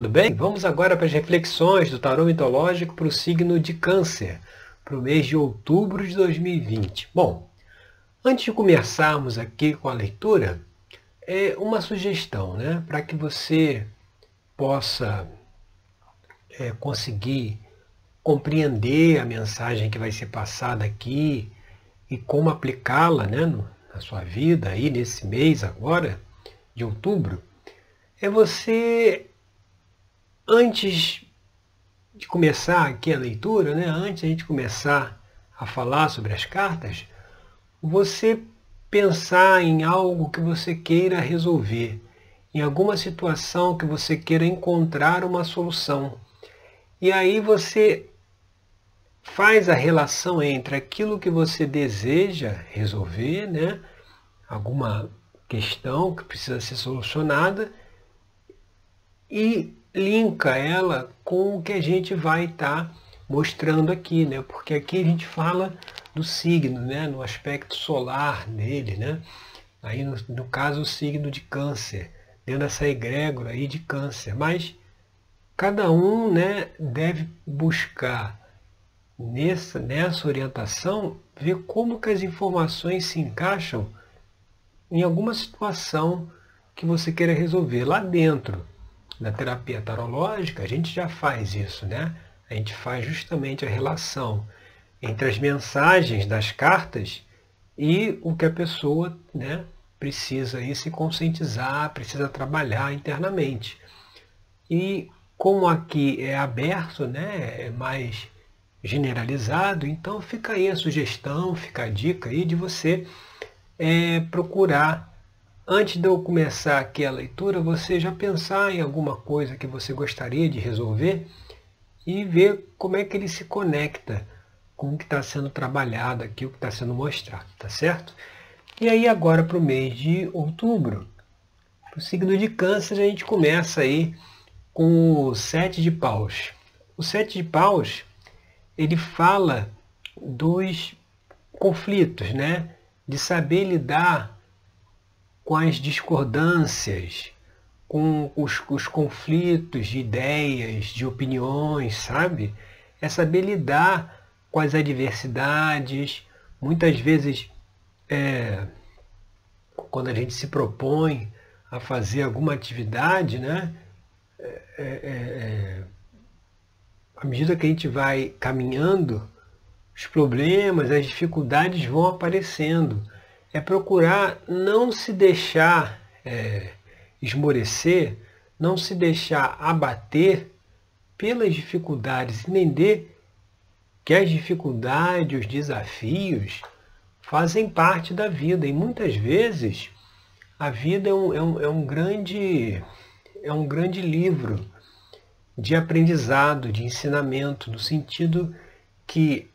Tudo bem? Vamos agora para as reflexões do tarô mitológico para o signo de Câncer, para o mês de outubro de 2020. Bom, antes de começarmos aqui com a leitura, é uma sugestão, né? Para que você possa é, conseguir compreender a mensagem que vai ser passada aqui e como aplicá-la né, na sua vida aí nesse mês agora, de outubro, é você Antes de começar aqui a leitura, né, antes de a gente começar a falar sobre as cartas, você pensar em algo que você queira resolver, em alguma situação que você queira encontrar uma solução. E aí você faz a relação entre aquilo que você deseja resolver, né? alguma questão que precisa ser solucionada, e linka ela com o que a gente vai estar tá mostrando aqui, né? Porque aqui a gente fala do signo, né? No aspecto solar dele, né? Aí no, no caso o signo de câncer, dentro dessa egrégora aí de câncer. Mas cada um, né, deve buscar nessa, nessa orientação ver como que as informações se encaixam em alguma situação que você queira resolver lá dentro na terapia tarológica, a gente já faz isso, né? A gente faz justamente a relação entre as mensagens das cartas e o que a pessoa né, precisa aí se conscientizar, precisa trabalhar internamente. E como aqui é aberto, né, é mais generalizado, então fica aí a sugestão, fica a dica aí de você é, procurar Antes de eu começar aqui a leitura, você já pensar em alguma coisa que você gostaria de resolver e ver como é que ele se conecta com o que está sendo trabalhado aqui, o que está sendo mostrado, tá certo? E aí agora para o mês de outubro, para o signo de câncer, a gente começa aí com o sete de paus. O sete de paus, ele fala dos conflitos, né? De saber lidar com as discordâncias, com os, os conflitos de ideias, de opiniões, sabe? É saber lidar com as adversidades. Muitas vezes, é, quando a gente se propõe a fazer alguma atividade, né? É, é, é à medida que a gente vai caminhando, os problemas, as dificuldades vão aparecendo é procurar não se deixar é, esmorecer, não se deixar abater pelas dificuldades, entender que as dificuldades, os desafios fazem parte da vida. E muitas vezes a vida é um, é um, é um grande é um grande livro de aprendizado, de ensinamento, no sentido que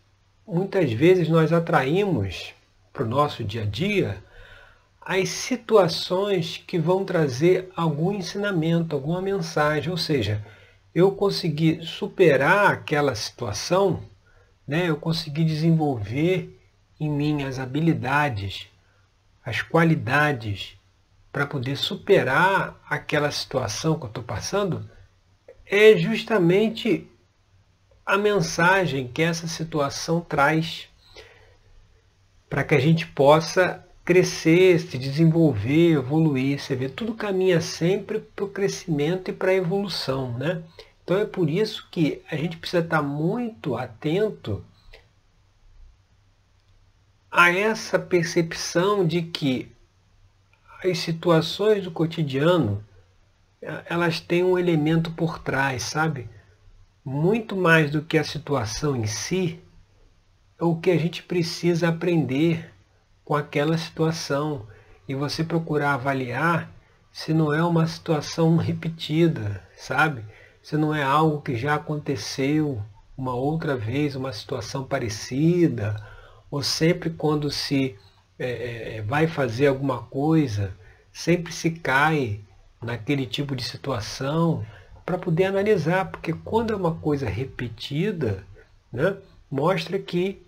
muitas vezes nós atraímos para o nosso dia a dia, as situações que vão trazer algum ensinamento, alguma mensagem. Ou seja, eu consegui superar aquela situação, né? eu consegui desenvolver em mim as habilidades, as qualidades para poder superar aquela situação que eu estou passando, é justamente a mensagem que essa situação traz para que a gente possa crescer, se desenvolver, evoluir. Você vê, tudo caminha sempre para o crescimento e para a evolução. Né? Então é por isso que a gente precisa estar muito atento a essa percepção de que as situações do cotidiano elas têm um elemento por trás, sabe? Muito mais do que a situação em si, o que a gente precisa aprender com aquela situação e você procurar avaliar se não é uma situação repetida, sabe? Se não é algo que já aconteceu uma outra vez, uma situação parecida, ou sempre quando se é, é vai fazer alguma coisa, sempre se cai naquele tipo de situação para poder analisar, porque quando é uma coisa repetida, né, mostra que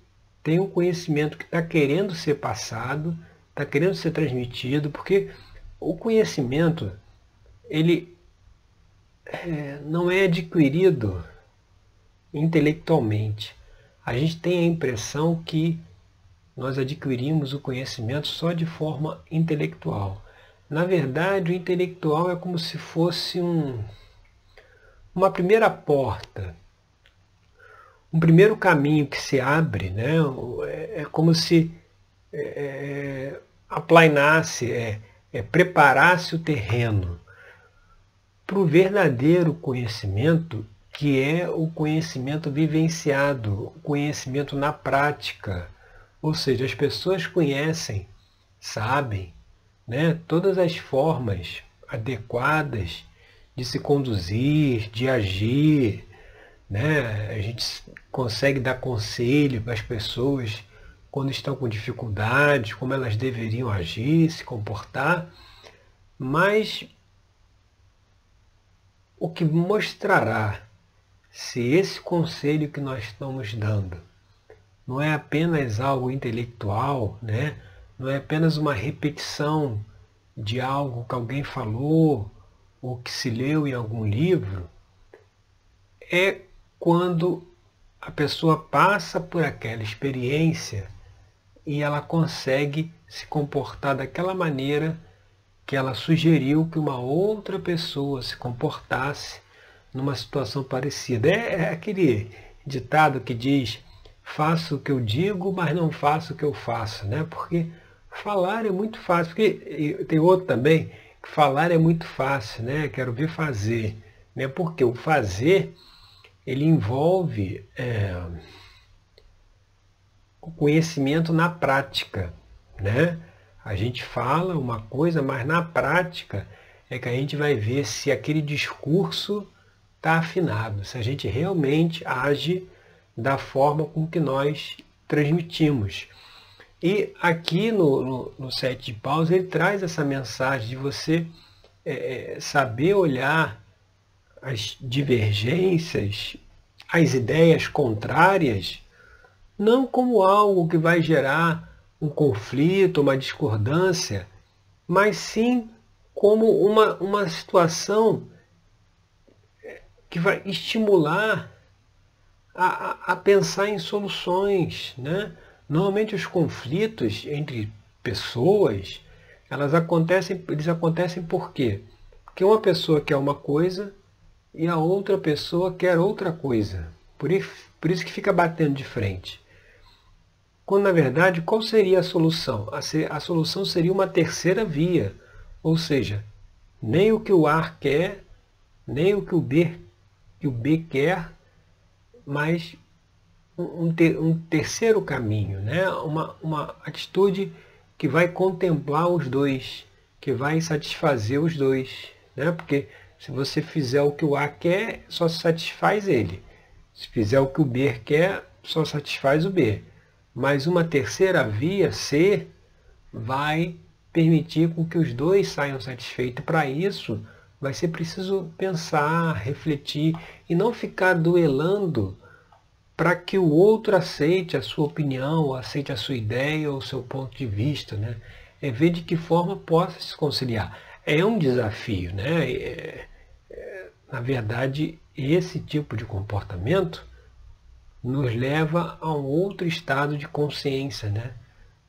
tem um conhecimento que está querendo ser passado, está querendo ser transmitido, porque o conhecimento, ele é, não é adquirido intelectualmente. A gente tem a impressão que nós adquirimos o conhecimento só de forma intelectual. Na verdade, o intelectual é como se fosse um, uma primeira porta, um primeiro caminho que se abre, né? é, é como se é, é, aplainasse, é, é, preparasse o terreno para o verdadeiro conhecimento, que é o conhecimento vivenciado, o conhecimento na prática. Ou seja, as pessoas conhecem, sabem, né, todas as formas adequadas de se conduzir, de agir. Né? A gente consegue dar conselho para as pessoas quando estão com dificuldades, como elas deveriam agir, se comportar, mas o que mostrará se esse conselho que nós estamos dando não é apenas algo intelectual, né? não é apenas uma repetição de algo que alguém falou ou que se leu em algum livro, é quando a pessoa passa por aquela experiência e ela consegue se comportar daquela maneira que ela sugeriu que uma outra pessoa se comportasse numa situação parecida. É, é aquele ditado que diz faço o que eu digo, mas não faço o que eu faço, né? Porque falar é muito fácil, porque tem outro também, que falar é muito fácil, né? Quero ver fazer, né? Porque o fazer ele envolve é, o conhecimento na prática, né? A gente fala uma coisa, mas na prática é que a gente vai ver se aquele discurso está afinado, se a gente realmente age da forma com que nós transmitimos. E aqui no, no, no Sete de Paus ele traz essa mensagem de você é, é, saber olhar as divergências, as ideias contrárias, não como algo que vai gerar um conflito, uma discordância, mas sim como uma, uma situação que vai estimular a, a pensar em soluções. Né? Normalmente os conflitos entre pessoas, elas acontecem, eles acontecem por quê? Porque uma pessoa quer uma coisa e a outra pessoa quer outra coisa. Por isso, que fica batendo de frente. Quando na verdade, qual seria a solução? A solução seria uma terceira via. Ou seja, nem o que o A quer, nem o que o B, que o B quer, mas um, ter, um terceiro caminho, né? uma, uma atitude que vai contemplar os dois, que vai satisfazer os dois. Né? Porque se você fizer o que o A quer, só satisfaz ele. Se fizer o que o B quer, só satisfaz o B. Mas uma terceira via, C, vai permitir com que os dois saiam satisfeitos. Para isso, vai ser preciso pensar, refletir e não ficar duelando para que o outro aceite a sua opinião, aceite a sua ideia ou o seu ponto de vista, né? É ver de que forma possa se conciliar. É um desafio, né? É, é, na verdade, esse tipo de comportamento nos leva a um outro estado de consciência, né?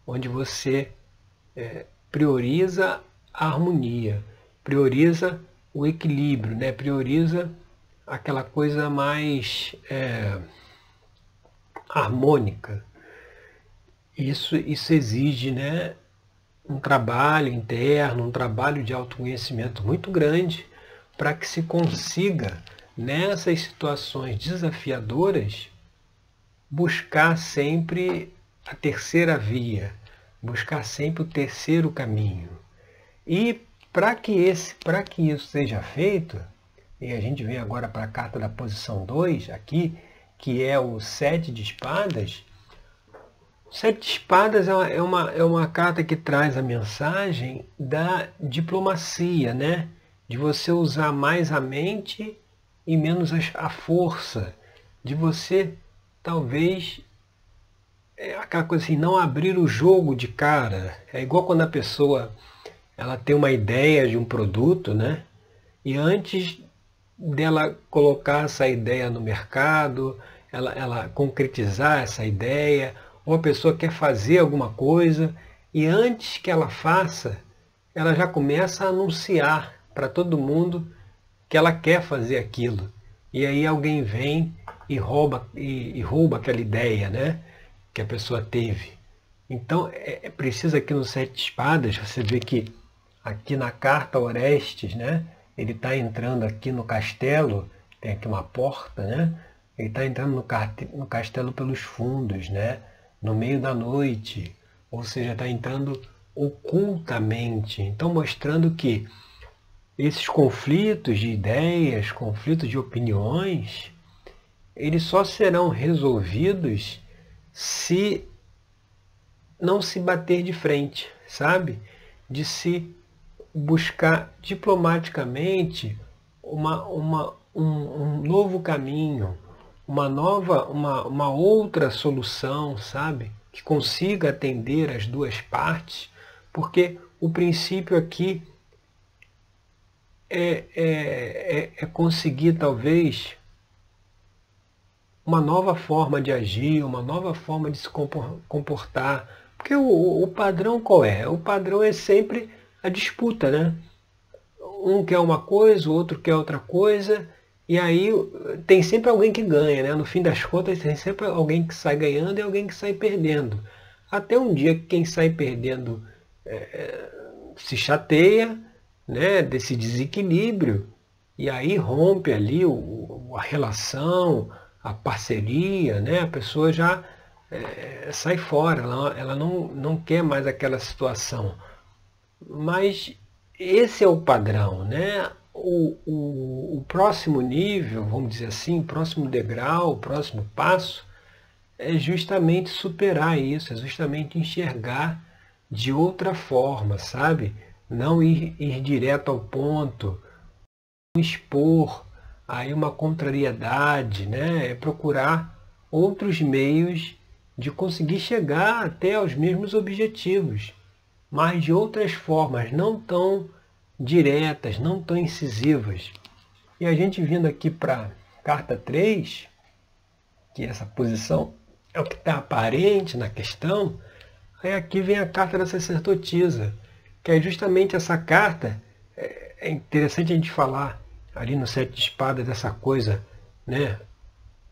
Onde você é, prioriza a harmonia, prioriza o equilíbrio, né? Prioriza aquela coisa mais é, harmônica. Isso, isso exige né, um trabalho interno, um trabalho de autoconhecimento muito grande para que se consiga, nessas situações desafiadoras, buscar sempre a terceira via, buscar sempre o terceiro caminho. E para que, esse, que isso seja feito, e a gente vem agora para a carta da posição 2 aqui, que é o sete de espadas, sete espadas é uma, é uma, é uma carta que traz a mensagem da diplomacia, né? De você usar mais a mente e menos a força. De você, talvez, é aquela coisa assim, não abrir o jogo de cara. É igual quando a pessoa ela tem uma ideia de um produto, né? E antes dela colocar essa ideia no mercado, ela, ela concretizar essa ideia, ou a pessoa quer fazer alguma coisa e antes que ela faça, ela já começa a anunciar para todo mundo que ela quer fazer aquilo. E aí alguém vem e rouba, e, e rouba aquela ideia né, que a pessoa teve. Então é, é preciso aqui no Sete Espadas, você vê que aqui na carta Orestes, né, ele está entrando aqui no castelo, tem aqui uma porta, né? Ele está entrando no, no castelo pelos fundos, né? No meio da noite, ou seja, está entrando ocultamente. Então mostrando que esses conflitos de ideias, conflitos de opiniões, eles só serão resolvidos se não se bater de frente, sabe? De se buscar diplomaticamente uma, uma, um, um novo caminho, uma nova, uma, uma outra solução, sabe? Que consiga atender as duas partes, porque o princípio aqui é, é, é, é conseguir talvez uma nova forma de agir, uma nova forma de se comportar. Porque o, o padrão qual é? O padrão é sempre a disputa, né? Um quer uma coisa, o outro quer outra coisa, e aí tem sempre alguém que ganha, né? No fim das contas, tem sempre alguém que sai ganhando e alguém que sai perdendo. Até um dia que quem sai perdendo é, se chateia né, desse desequilíbrio e aí rompe ali o, a relação, a parceria, né? A pessoa já é, sai fora, ela, ela não, não quer mais aquela situação. Mas esse é o padrão, né? O, o, o próximo nível, vamos dizer assim, o próximo degrau, o próximo passo, é justamente superar isso, é justamente enxergar de outra forma, sabe? Não ir, ir direto ao ponto, expor aí uma contrariedade, né? É procurar outros meios de conseguir chegar até aos mesmos objetivos mas de outras formas, não tão diretas, não tão incisivas. E a gente vindo aqui para carta 3, que essa posição é o que está aparente na questão, aí aqui vem a carta da sacerdotisa, que é justamente essa carta, é, é interessante a gente falar ali no sete de espadas dessa coisa, né?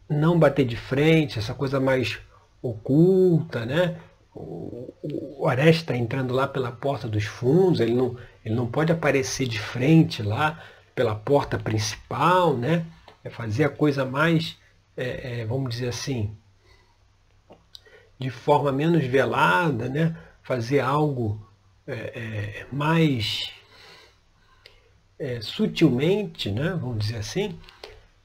Não bater de frente, essa coisa mais oculta, né? O, o Orestes está entrando lá pela porta dos fundos, ele não, ele não pode aparecer de frente lá pela porta principal, né? É fazer a coisa mais, é, é, vamos dizer assim, de forma menos velada, né? Fazer algo é, é mais é, sutilmente, né? Vamos dizer assim.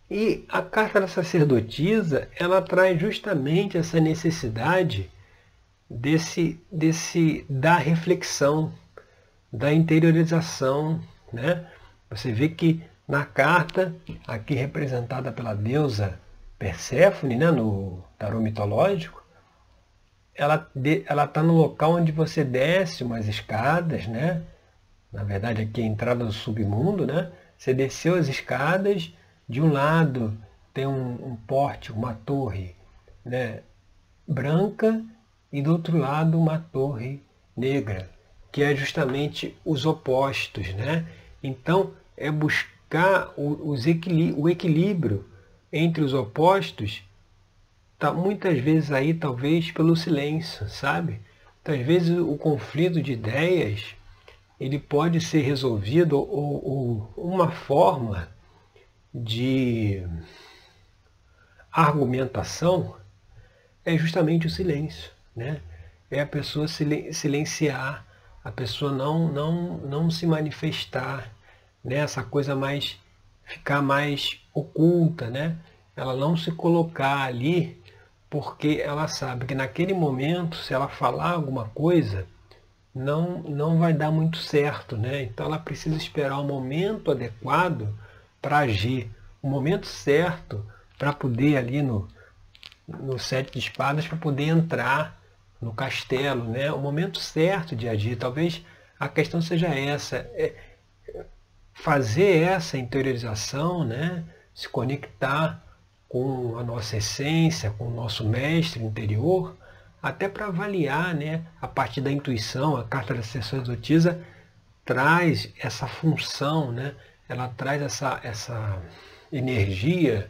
E a carta da sacerdotisa, ela traz justamente essa necessidade desse, desse da reflexão, da interiorização. Né? Você vê que na carta, aqui representada pela deusa Perséfone, né, no tarô mitológico, ela está no local onde você desce umas escadas, né? na verdade aqui é a entrada do submundo, né? você desceu as escadas, de um lado tem um, um porte, uma torre né? branca e do outro lado uma torre negra, que é justamente os opostos. Né? Então, é buscar o, o equilíbrio entre os opostos, tá muitas vezes aí talvez pelo silêncio, sabe? Às vezes o conflito de ideias ele pode ser resolvido ou, ou uma forma de argumentação é justamente o silêncio né? É a pessoa silenciar, a pessoa não, não, não se manifestar, né? Essa coisa mais, ficar mais oculta, né? Ela não se colocar ali porque ela sabe que naquele momento, se ela falar alguma coisa, não, não vai dar muito certo, né? Então ela precisa esperar o momento adequado para agir, o momento certo para poder ali no, no sete de espadas, para poder entrar no castelo, né? o momento certo de agir. Talvez a questão seja essa. É fazer essa interiorização, né? se conectar com a nossa essência, com o nosso mestre interior, até para avaliar, né? a partir da intuição, a carta da sacerdotisa traz essa função, né? ela traz essa, essa energia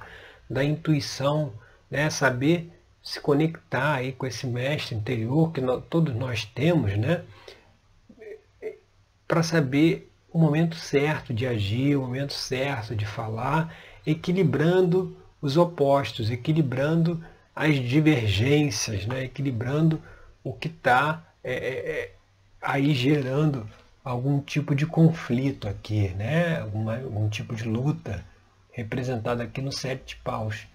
da intuição, né? saber se conectar aí com esse mestre interior que nós, todos nós temos, né? para saber o momento certo de agir, o momento certo de falar, equilibrando os opostos, equilibrando as divergências, né? equilibrando o que está é, é, é, aí gerando algum tipo de conflito aqui, né? Alguma, algum tipo de luta representada aqui no sete paus.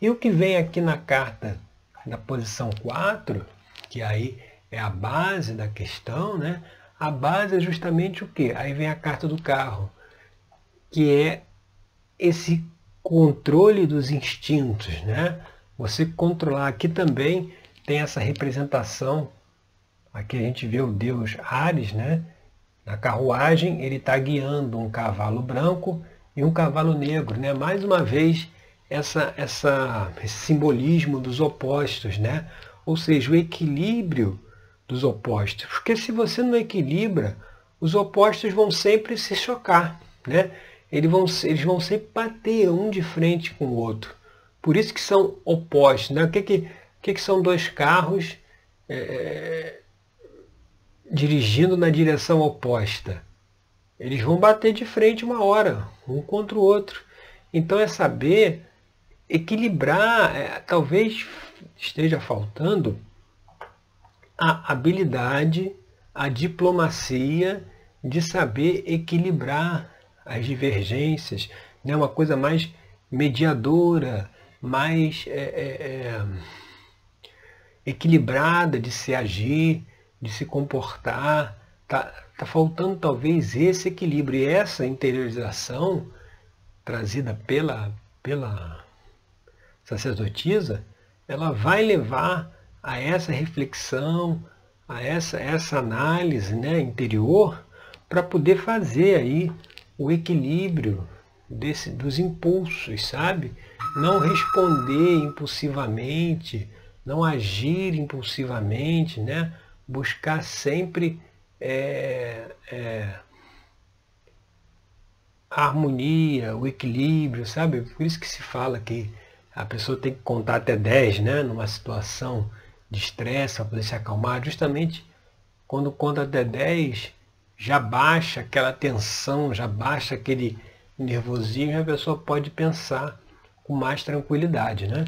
E o que vem aqui na carta na posição 4, que aí é a base da questão, né? A base é justamente o quê? Aí vem a carta do carro, que é esse controle dos instintos, né? Você controlar. Aqui também tem essa representação. Aqui a gente vê o deus Ares, né? Na carruagem ele está guiando um cavalo branco e um cavalo negro, né? Mais uma vez essa, essa, esse simbolismo dos opostos, né? Ou seja, o equilíbrio dos opostos. Porque se você não equilibra, os opostos vão sempre se chocar, né? Eles vão, eles vão sempre bater um de frente com o outro. Por isso que são opostos. Né? O que, que, que, que são dois carros é, dirigindo na direção oposta? Eles vão bater de frente uma hora, um contra o outro. Então é saber equilibrar, é, talvez esteja faltando a habilidade, a diplomacia de saber equilibrar as divergências, né? uma coisa mais mediadora, mais é, é, é, equilibrada de se agir, de se comportar. Está tá faltando talvez esse equilíbrio e essa interiorização trazida pela, pela sacerdotisa, ela vai levar a essa reflexão, a essa, essa análise né, interior para poder fazer aí o equilíbrio desse, dos impulsos, sabe? Não responder impulsivamente, não agir impulsivamente, né? Buscar sempre é, é, a harmonia, o equilíbrio, sabe? Por isso que se fala que a pessoa tem que contar até 10, né? Numa situação de estresse para poder se acalmar, justamente quando conta até 10, já baixa aquela tensão, já baixa aquele nervosismo e a pessoa pode pensar com mais tranquilidade. Né?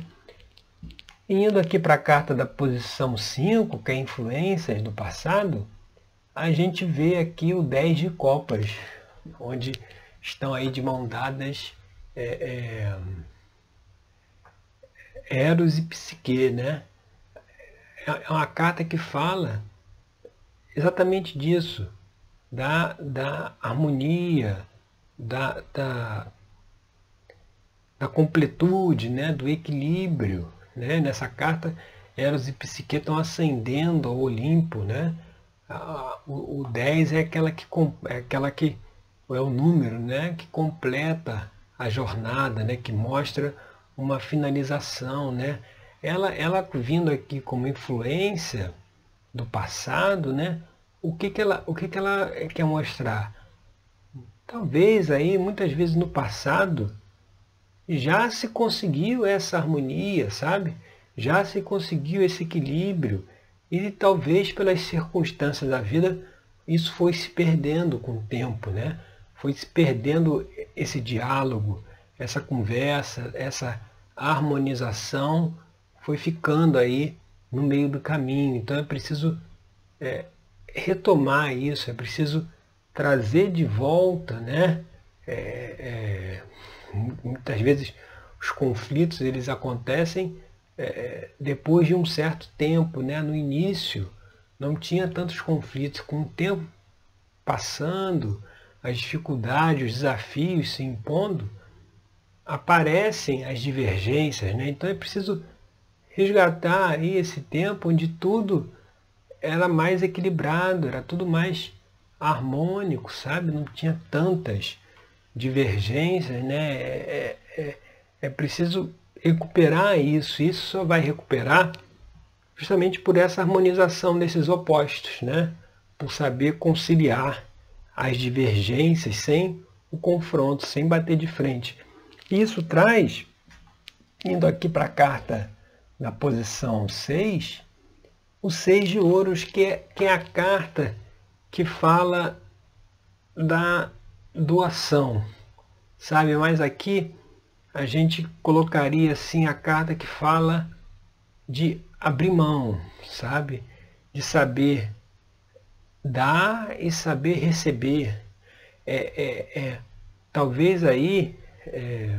Indo aqui para a carta da posição 5, que é influências do passado, a gente vê aqui o 10 de copas, onde estão aí de mão dadas é, é, Eros e Psique, né? É, é uma carta que fala exatamente disso da, da harmonia, da, da, da completude, né, do equilíbrio. Né? Nessa carta, Eros e Psique estão ascendendo ao Olimpo. Né? O, o 10 é aquela que, é aquela que é o número né, que completa a jornada, né, que mostra uma finalização. Né? Ela, ela vindo aqui como influência do passado, né, o que, que, ela, o que, que ela quer mostrar? Talvez aí, muitas vezes no passado, já se conseguiu essa harmonia, sabe? Já se conseguiu esse equilíbrio. E talvez pelas circunstâncias da vida, isso foi se perdendo com o tempo, né? Foi se perdendo esse diálogo, essa conversa, essa harmonização foi ficando aí no meio do caminho. Então é preciso é, retomar isso, é preciso trazer de volta, né? É, é, muitas vezes os conflitos eles acontecem é, depois de um certo tempo, né? No início não tinha tantos conflitos, com o tempo passando, as dificuldades, os desafios se impondo, aparecem as divergências, né? Então é preciso resgatar aí esse tempo onde tudo era mais equilibrado, era tudo mais harmônico, sabe? Não tinha tantas divergências, né? É, é, é preciso recuperar isso. Isso só vai recuperar justamente por essa harmonização desses opostos, né? Por saber conciliar as divergências sem o confronto, sem bater de frente. Isso traz, indo aqui para a carta na posição 6, o 6 de ouros, que é, que é a carta que fala da doação, sabe? Mas aqui a gente colocaria assim a carta que fala de abrir mão, sabe? De saber dar e saber receber. É, é, é talvez aí é,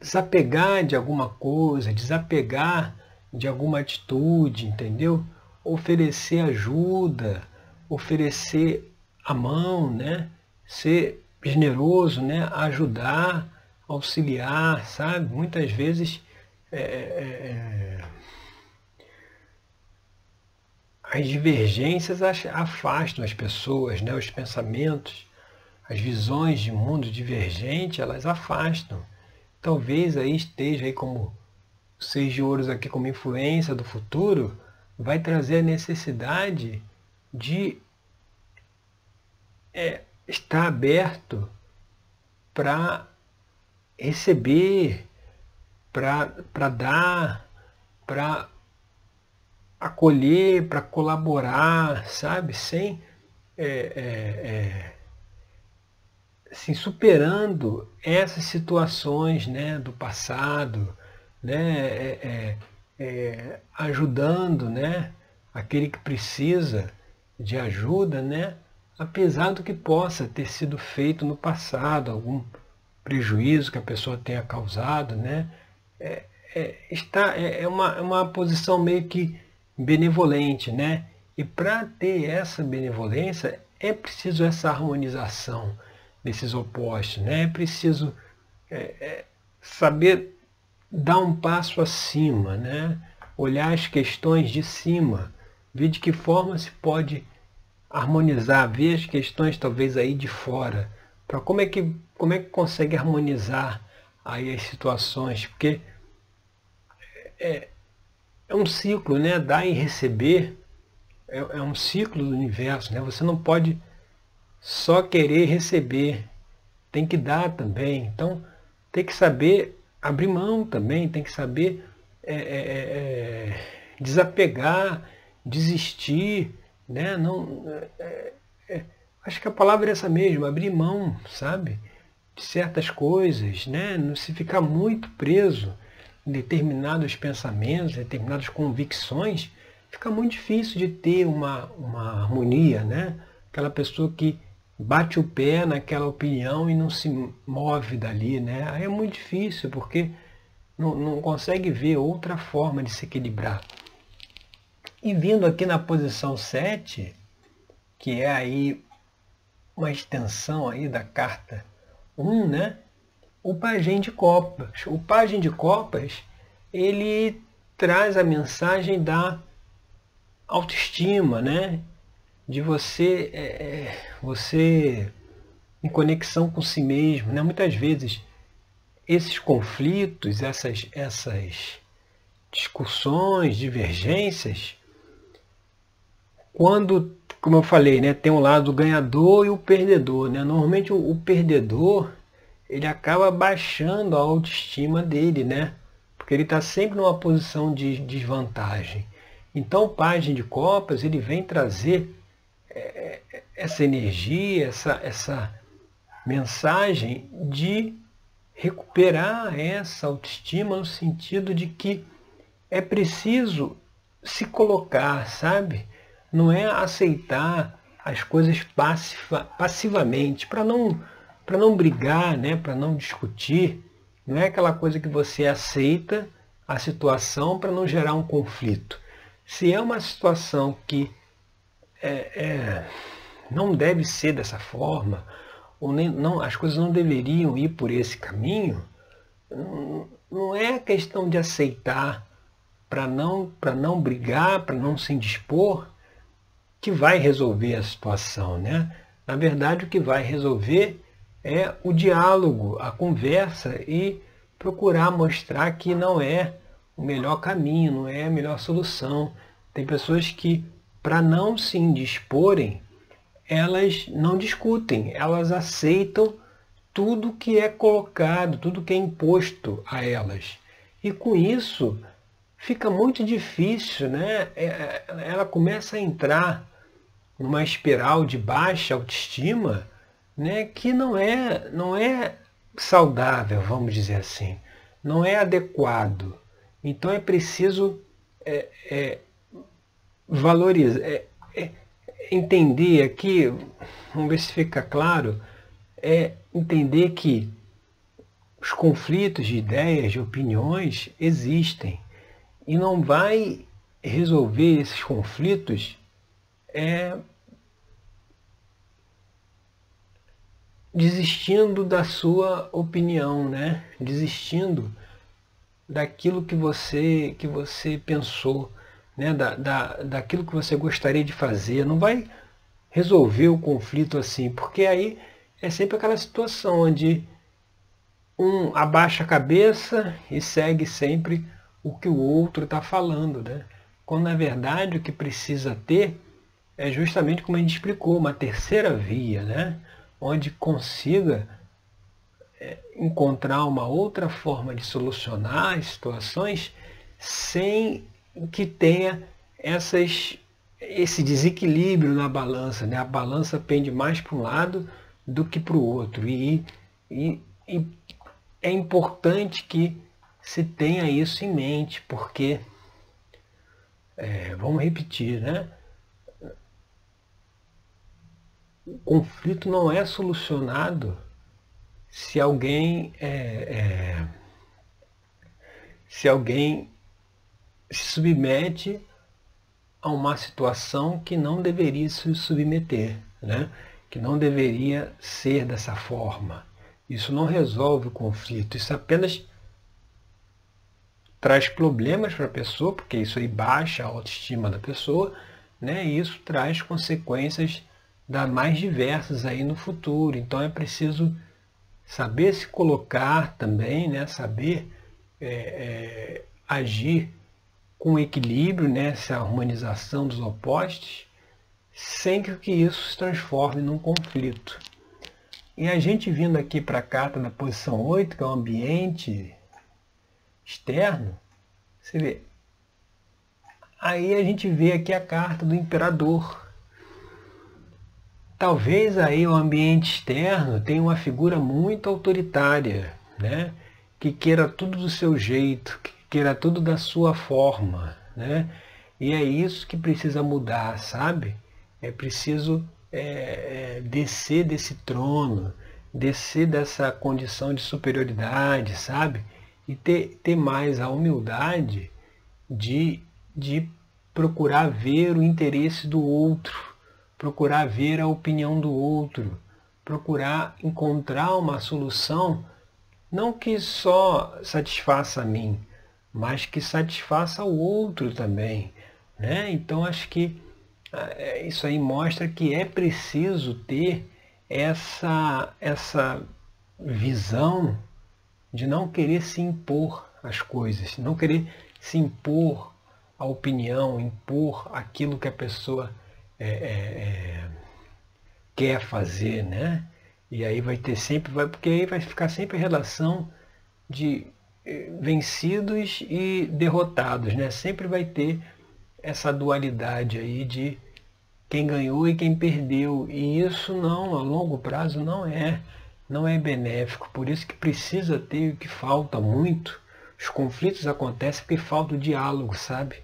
desapegar de alguma coisa, desapegar de alguma atitude, entendeu? Oferecer ajuda, oferecer a mão, né? Ser generoso, né? Ajudar, auxiliar, sabe? Muitas vezes é, é, é as divergências afastam as pessoas, né? Os pensamentos, as visões de mundo divergente, elas afastam. Talvez aí esteja aí como seis de ouros aqui como influência do futuro, vai trazer a necessidade de é, estar aberto para receber, para dar, para acolher, para colaborar, sabe? Sem é, é, é, assim, superando essas situações né, do passado, né, é, é, é, ajudando né, aquele que precisa de ajuda, né, apesar do que possa ter sido feito no passado, algum prejuízo que a pessoa tenha causado, né, é, é, está, é, é uma, uma posição meio que benevolente, né? E para ter essa benevolência é preciso essa harmonização desses opostos, né? É preciso é, é, saber dar um passo acima, né? Olhar as questões de cima, ver de que forma se pode harmonizar, ver as questões talvez aí de fora, para como é que como é que consegue harmonizar aí as situações, porque é, é um ciclo, né? Dar e receber é, é um ciclo do universo, né? Você não pode só querer receber, tem que dar também. Então tem que saber abrir mão também, tem que saber é, é, é, é desapegar, desistir, né? Não, é, é, acho que a palavra é essa mesmo, abrir mão, sabe? De certas coisas, né? Não se ficar muito preso determinados pensamentos, determinadas convicções, fica muito difícil de ter uma, uma harmonia, né? Aquela pessoa que bate o pé naquela opinião e não se move dali, né? Aí é muito difícil, porque não, não consegue ver outra forma de se equilibrar. E vindo aqui na posição 7, que é aí uma extensão aí da carta 1, né? o pajem de copas. O pajem de copas, ele traz a mensagem da autoestima, né? De você, é, é, você em conexão com si mesmo, né? Muitas vezes esses conflitos, essas, essas discussões, divergências, quando, como eu falei, né, tem um lado ganhador e o perdedor, né? Normalmente o, o perdedor ele acaba baixando a autoestima dele, né? Porque ele está sempre numa posição de desvantagem. Então, o Página de Copas, ele vem trazer essa energia, essa, essa mensagem de recuperar essa autoestima no sentido de que é preciso se colocar, sabe? Não é aceitar as coisas passiva, passivamente, para não não brigar, né, para não discutir. Não é aquela coisa que você aceita a situação para não gerar um conflito. Se é uma situação que é, é, não deve ser dessa forma, ou nem, não, as coisas não deveriam ir por esse caminho, não, é questão de aceitar para não, não brigar, para não se indispor, que vai resolver a situação. Né? Na verdade, o que vai resolver é o diálogo, a conversa e procurar mostrar que não é o melhor caminho, não é a melhor solução. Tem pessoas que, para não se indisporem, elas não discutem, elas aceitam tudo que é colocado, tudo que é imposto a elas. E com isso fica muito difícil, né? É, é, ela começa a entrar numa espiral de baixa autoestima, né? Que não é, não é saudável, vamos dizer assim, não é adequado. Então é preciso é, é, valorizar, é, é, entender aqui, vamos ver se fica claro, é entender que os conflitos de ideias, de opiniões existem. E não vai resolver esses conflitos é, desistindo da sua opinião, né? Desistindo daquilo que você que você pensou, né? Da, da, daquilo que você gostaria de fazer. Não vai resolver o conflito assim, porque aí é sempre aquela situação onde um abaixa a cabeça e segue sempre o que o outro está falando, né? Quando na verdade o que precisa ter é justamente como a gente explicou, uma terceira via, né? Onde consiga é, encontrar uma outra forma de solucionar as situações sem que tenha essas, esse desequilíbrio na balança. Né? A balança pende mais para um lado do que para o outro. E, e, e é importante que se tenha isso em mente, porque, é, vamos repetir, né? O conflito não é solucionado se alguém é, é, se alguém se submete a uma situação que não deveria se submeter, né? que não deveria ser dessa forma. Isso não resolve o conflito, isso apenas traz problemas para a pessoa, porque isso aí baixa a autoestima da pessoa, né? E isso traz consequências da mais diversas aí no futuro. Então é preciso saber se colocar também, né? Saber é, é, agir com equilíbrio, né? Essa harmonização dos opostos, sem que isso se transforme num conflito. E a gente vindo aqui para a carta da posição 8, que é o ambiente externo, você vê. Aí a gente vê aqui a carta do imperador. Talvez aí o ambiente externo tenha uma figura muito autoritária, né? que queira tudo do seu jeito, que queira tudo da sua forma. Né? E é isso que precisa mudar, sabe? É preciso é, é, descer desse trono, descer dessa condição de superioridade, sabe? E ter, ter mais a humildade de, de procurar ver o interesse do outro, procurar ver a opinião do outro, procurar encontrar uma solução não que só satisfaça a mim, mas que satisfaça o outro também. Né? Então acho que é, isso aí mostra que é preciso ter essa, essa visão de não querer se impor as coisas, não querer se impor a opinião, impor aquilo que a pessoa é, é, é, quer fazer, né? E aí vai ter sempre, vai, porque aí vai ficar sempre a relação de vencidos e derrotados, né? Sempre vai ter essa dualidade aí de quem ganhou e quem perdeu. E isso não, a longo prazo, não é, não é benéfico. Por isso que precisa ter o que falta muito. Os conflitos acontecem porque falta o diálogo, sabe?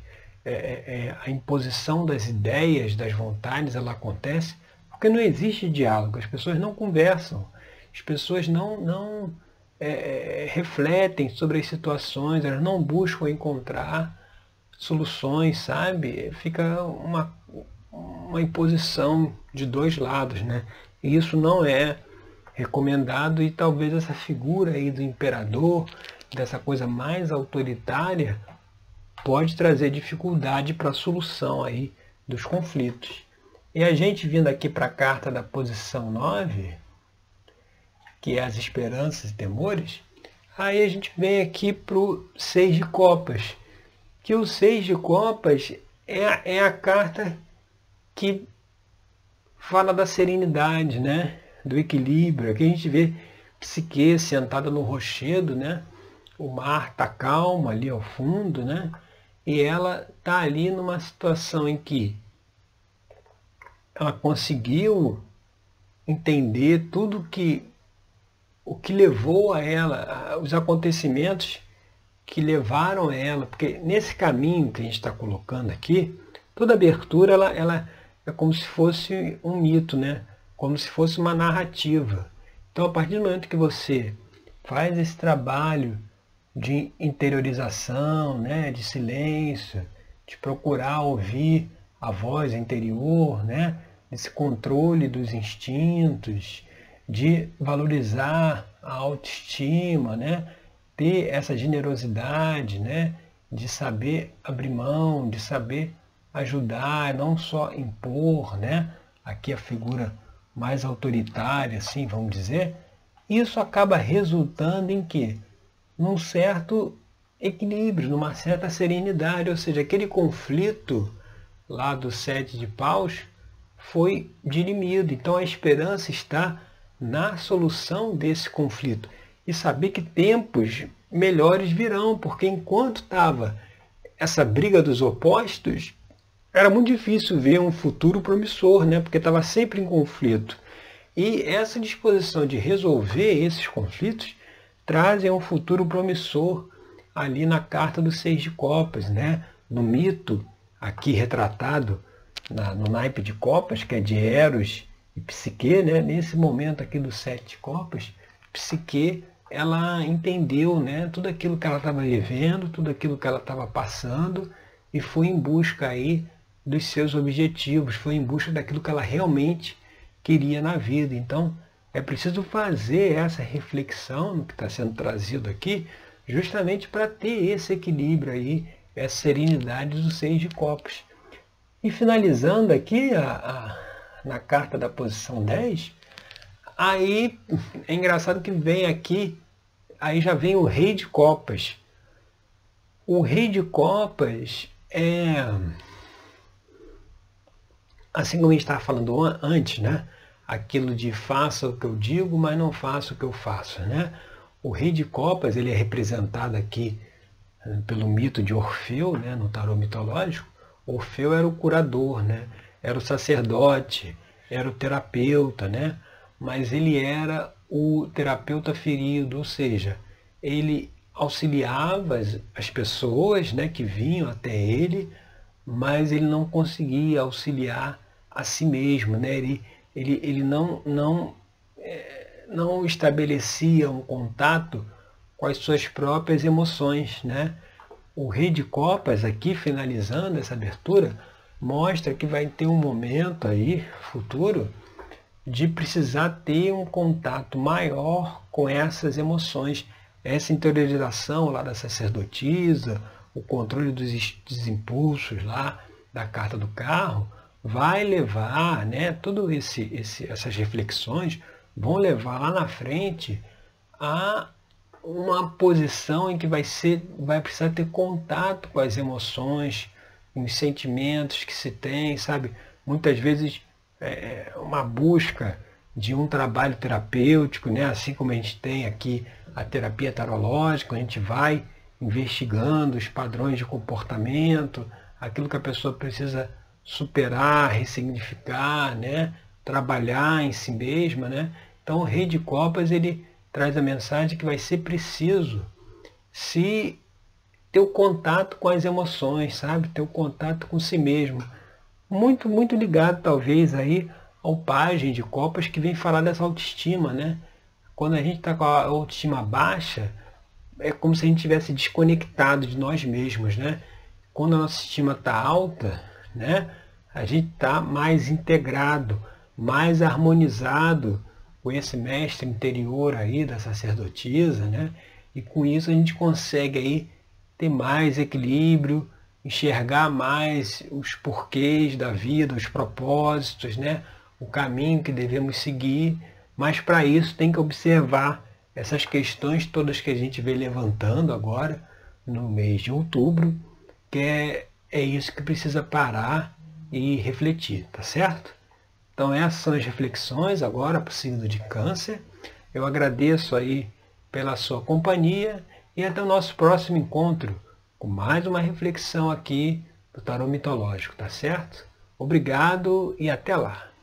É, é, é, a imposição das ideias, das vontades, ela acontece porque não existe diálogo. As pessoas não conversam. As pessoas não, não é, é refletem sobre as situações, elas não buscam encontrar soluções, sabe? Fica uma, uma imposição de dois lados, né? E isso não é recomendado e talvez essa figura aí do imperador, dessa coisa mais autoritária, pode trazer dificuldade para a solução aí dos conflitos. E a gente vindo aqui para a carta da posição 9, que é as esperanças e temores, aí a gente vem aqui para o seis de copas, que o seis de copas é, é a carta que fala da serenidade, né? do equilíbrio. Aqui a gente vê Psique sentada no rochedo, né? O mar está calmo ali ao fundo, né? E ela está ali numa situação em que ela conseguiu entender tudo que o que levou a ela, os acontecimentos que levaram a ela, porque nesse caminho que a gente está colocando aqui, toda abertura ela, ela é como se fosse um mito, né? Como se fosse uma narrativa. Então, a partir do momento que você faz esse trabalho de interiorização, né, de silêncio, de procurar ouvir a voz interior, né, esse controle dos instintos, de valorizar a autoestima, né, ter essa generosidade, né, de saber abrir mão, de saber ajudar, não só impor, né, aqui a figura mais autoritária, assim, vamos dizer, isso acaba resultando em que num certo equilíbrio, numa certa serenidade, ou seja, aquele conflito lá do sete de paus foi dirimido. Então a esperança está na solução desse conflito e saber que tempos melhores virão, porque enquanto estava essa briga dos opostos, era muito difícil ver um futuro promissor, né? porque estava sempre em conflito. E essa disposição de resolver esses conflitos trazem um futuro promissor ali na carta dos seis de copas, né? no mito aqui retratado na, no naipe de copas, que é de Eros e Psique, né? nesse momento aqui dos sete copas, Psique ela entendeu né, tudo aquilo que ela estava vivendo, tudo aquilo que ela estava passando e foi em busca aí dos seus objetivos, foi em busca daquilo que ela realmente queria na vida. Então, é preciso fazer essa reflexão no que está sendo trazido aqui, justamente para ter esse equilíbrio aí, essa serenidade dos seis de copos. E finalizando aqui a, a, na carta da posição 10, aí é engraçado que vem aqui, aí já vem o rei de copas. O rei de copas é assim como a gente estava falando antes, né? Aquilo de faça o que eu digo, mas não faça o que eu faço, né? O rei de copas, ele é representado aqui eh, pelo mito de Orfeu, né, no tarô mitológico. Orfeu era o curador, né? Era o sacerdote, era o terapeuta, né? Mas ele era o terapeuta ferido, ou seja, ele auxiliava as, as pessoas, né, que vinham até ele, mas ele não conseguia auxiliar a si mesmo, né? ele, ele, ele não, não, é, não estabelecia um contato com as suas próprias emoções. Né? O Rei de Copas, aqui finalizando essa abertura, mostra que vai ter um momento aí, futuro, de precisar ter um contato maior com essas emoções, essa interiorização lá da sacerdotisa, o controle dos, dos impulsos lá da carta do carro, vai levar, né, tudo esse, esse, essas reflexões vão levar lá na frente a uma posição em que vai ser, vai precisar ter contato com as emoções, os sentimentos que se tem, sabe? Muitas vezes é, é uma busca de um trabalho terapêutico, né? Assim como a gente tem aqui a terapia tarológica, a gente vai investigando os padrões de comportamento, aquilo que a pessoa precisa superar, ressignificar, né? trabalhar em si mesma. Né? Então o rei de copas ele traz a mensagem que vai ser preciso se ter o contato com as emoções, sabe? Ter o contato com si mesmo. Muito, muito ligado talvez aí ao pajem de copas que vem falar dessa autoestima, né? Quando a gente está com a autoestima baixa, é como se a gente tivesse desconectado de nós mesmos, né? Quando a nossa estima está alta, né? A gente está mais integrado, mais harmonizado com esse mestre interior aí da sacerdotisa, né? E com isso a gente consegue aí ter mais equilíbrio, enxergar mais os porquês da vida, os propósitos, né? o caminho que devemos seguir, mas para isso tem que observar essas questões todas que a gente vem levantando agora no mês de outubro, que é, é isso que precisa parar e refletir, tá certo? Então essas são as reflexões agora para o signo de câncer. Eu agradeço aí pela sua companhia e até o nosso próximo encontro com mais uma reflexão aqui do Tarô Mitológico, tá certo? Obrigado e até lá!